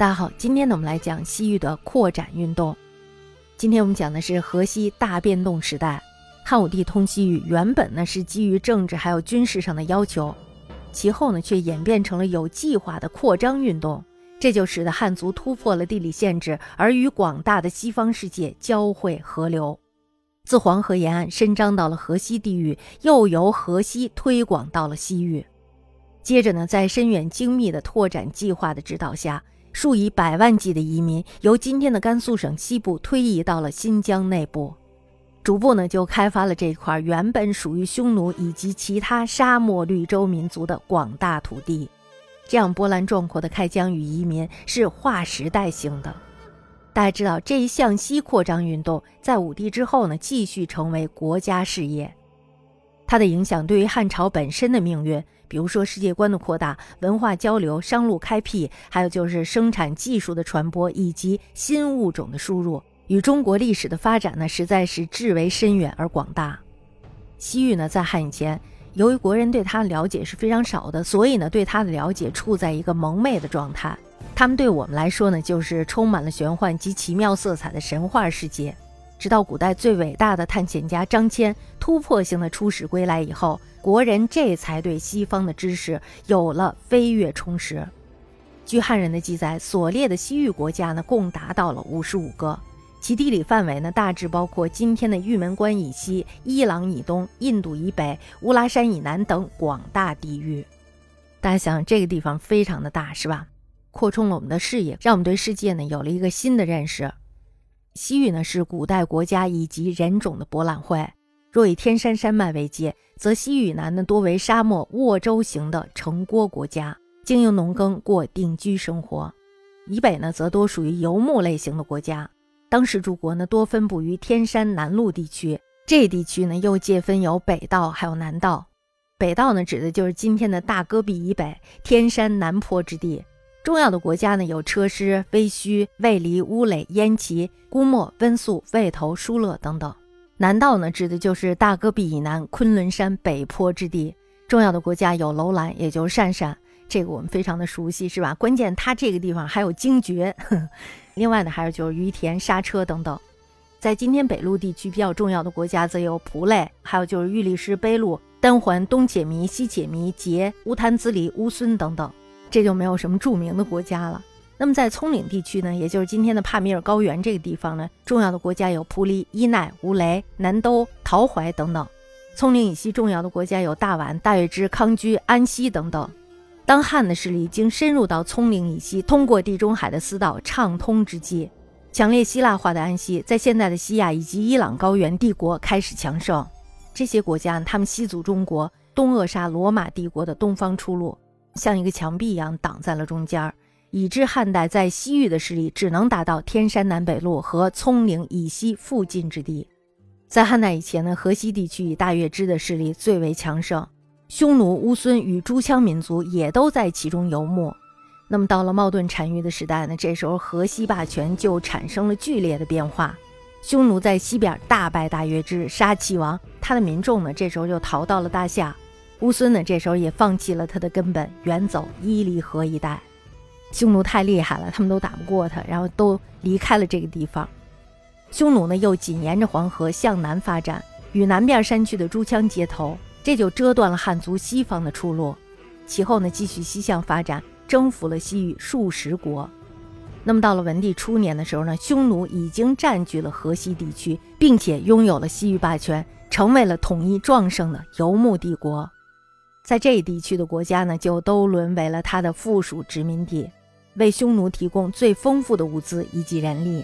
大家好，今天呢，我们来讲西域的扩展运动。今天我们讲的是河西大变动时代。汉武帝通西域，原本呢是基于政治还有军事上的要求，其后呢却演变成了有计划的扩张运动，这就使得汉族突破了地理限制，而与广大的西方世界交汇河流，自黄河沿岸伸张到了河西地域，又由河西推广到了西域。接着呢，在深远精密的拓展计划的指导下。数以百万计的移民由今天的甘肃省西部推移到了新疆内部，逐步呢就开发了这块原本属于匈奴以及其他沙漠绿洲民族的广大土地。这样波澜壮阔的开疆与移民是划时代性的。大家知道，这一向西扩张运动在武帝之后呢，继续成为国家事业。它的影响对于汉朝本身的命运，比如说世界观的扩大、文化交流、商路开辟，还有就是生产技术的传播以及新物种的输入，与中国历史的发展呢，实在是至为深远而广大。西域呢，在汉以前，由于国人对它的了解是非常少的，所以呢，对它的了解处在一个蒙昧的状态。他们对我们来说呢，就是充满了玄幻及奇妙色彩的神话世界。直到古代最伟大的探险家张骞突破性的出使归来以后，国人这才对西方的知识有了飞跃充实。据汉人的记载，所列的西域国家呢，共达到了五十五个，其地理范围呢，大致包括今天的玉门关以西、伊朗以东、印度以北、乌拉山以南等广大地域。大家想，这个地方非常的大，是吧？扩充了我们的视野，让我们对世界呢有了一个新的认识。西域呢是古代国家以及人种的博览会。若以天山山脉为界，则西域南呢多为沙漠沃州型的城郭国家，经营农耕，过定居生活；以北呢则多属于游牧类型的国家。当时诸国呢多分布于天山南麓地区，这地区呢又界分有北道还有南道。北道呢指的就是今天的大戈壁以北天山南坡之地。重要的国家呢有车师、威须、卫离、乌垒、燕齐、姑墨、温宿、魏头、疏勒等等。南道呢指的就是大戈壁以南昆仑山北坡之地。重要的国家有楼兰，也就是鄯善，这个我们非常的熟悉，是吧？关键它这个地方还有精绝。另外呢还有就是于田、莎车等等。在今天北陆地区比较重要的国家则有蒲类，还有就是玉律师、卑路、丹桓、东且弥、西且弥、杰、乌滩子里、乌孙等等。这就没有什么著名的国家了。那么在葱岭地区呢，也就是今天的帕米尔高原这个地方呢，重要的国家有蒲犁、伊奈、乌雷、南都、陶怀等等。葱岭以西重要的国家有大宛、大月支、康居、安西等等。当汉的势力已经深入到葱岭以西，通过地中海的私道畅通之际，强烈希腊化的安息在现在的西亚以及伊朗高原帝国开始强盛。这些国家他们西阻中国，东扼杀罗马帝国的东方出路。像一个墙壁一样挡在了中间儿，以致汉代在西域的势力只能达到天山南北路和葱岭以西附近之地。在汉代以前呢，河西地区以大月支的势力最为强盛，匈奴、乌孙与诸羌民族也都在其中游牧。那么到了冒顿单于的时代呢，这时候河西霸权就产生了剧烈的变化。匈奴在西边大败大月支，杀齐王，他的民众呢这时候就逃到了大夏。乌孙呢，这时候也放弃了他的根本，远走伊犁河一带。匈奴太厉害了，他们都打不过他，然后都离开了这个地方。匈奴呢，又紧沿着黄河向南发展，与南边山区的诸羌接头，这就遮断了汉族西方的出路。其后呢，继续西向发展，征服了西域数十国。那么到了文帝初年的时候呢，匈奴已经占据了河西地区，并且拥有了西域霸权，成为了统一壮盛的游牧帝国。在这一地区的国家呢，就都沦为了他的附属殖民地，为匈奴提供最丰富的物资以及人力。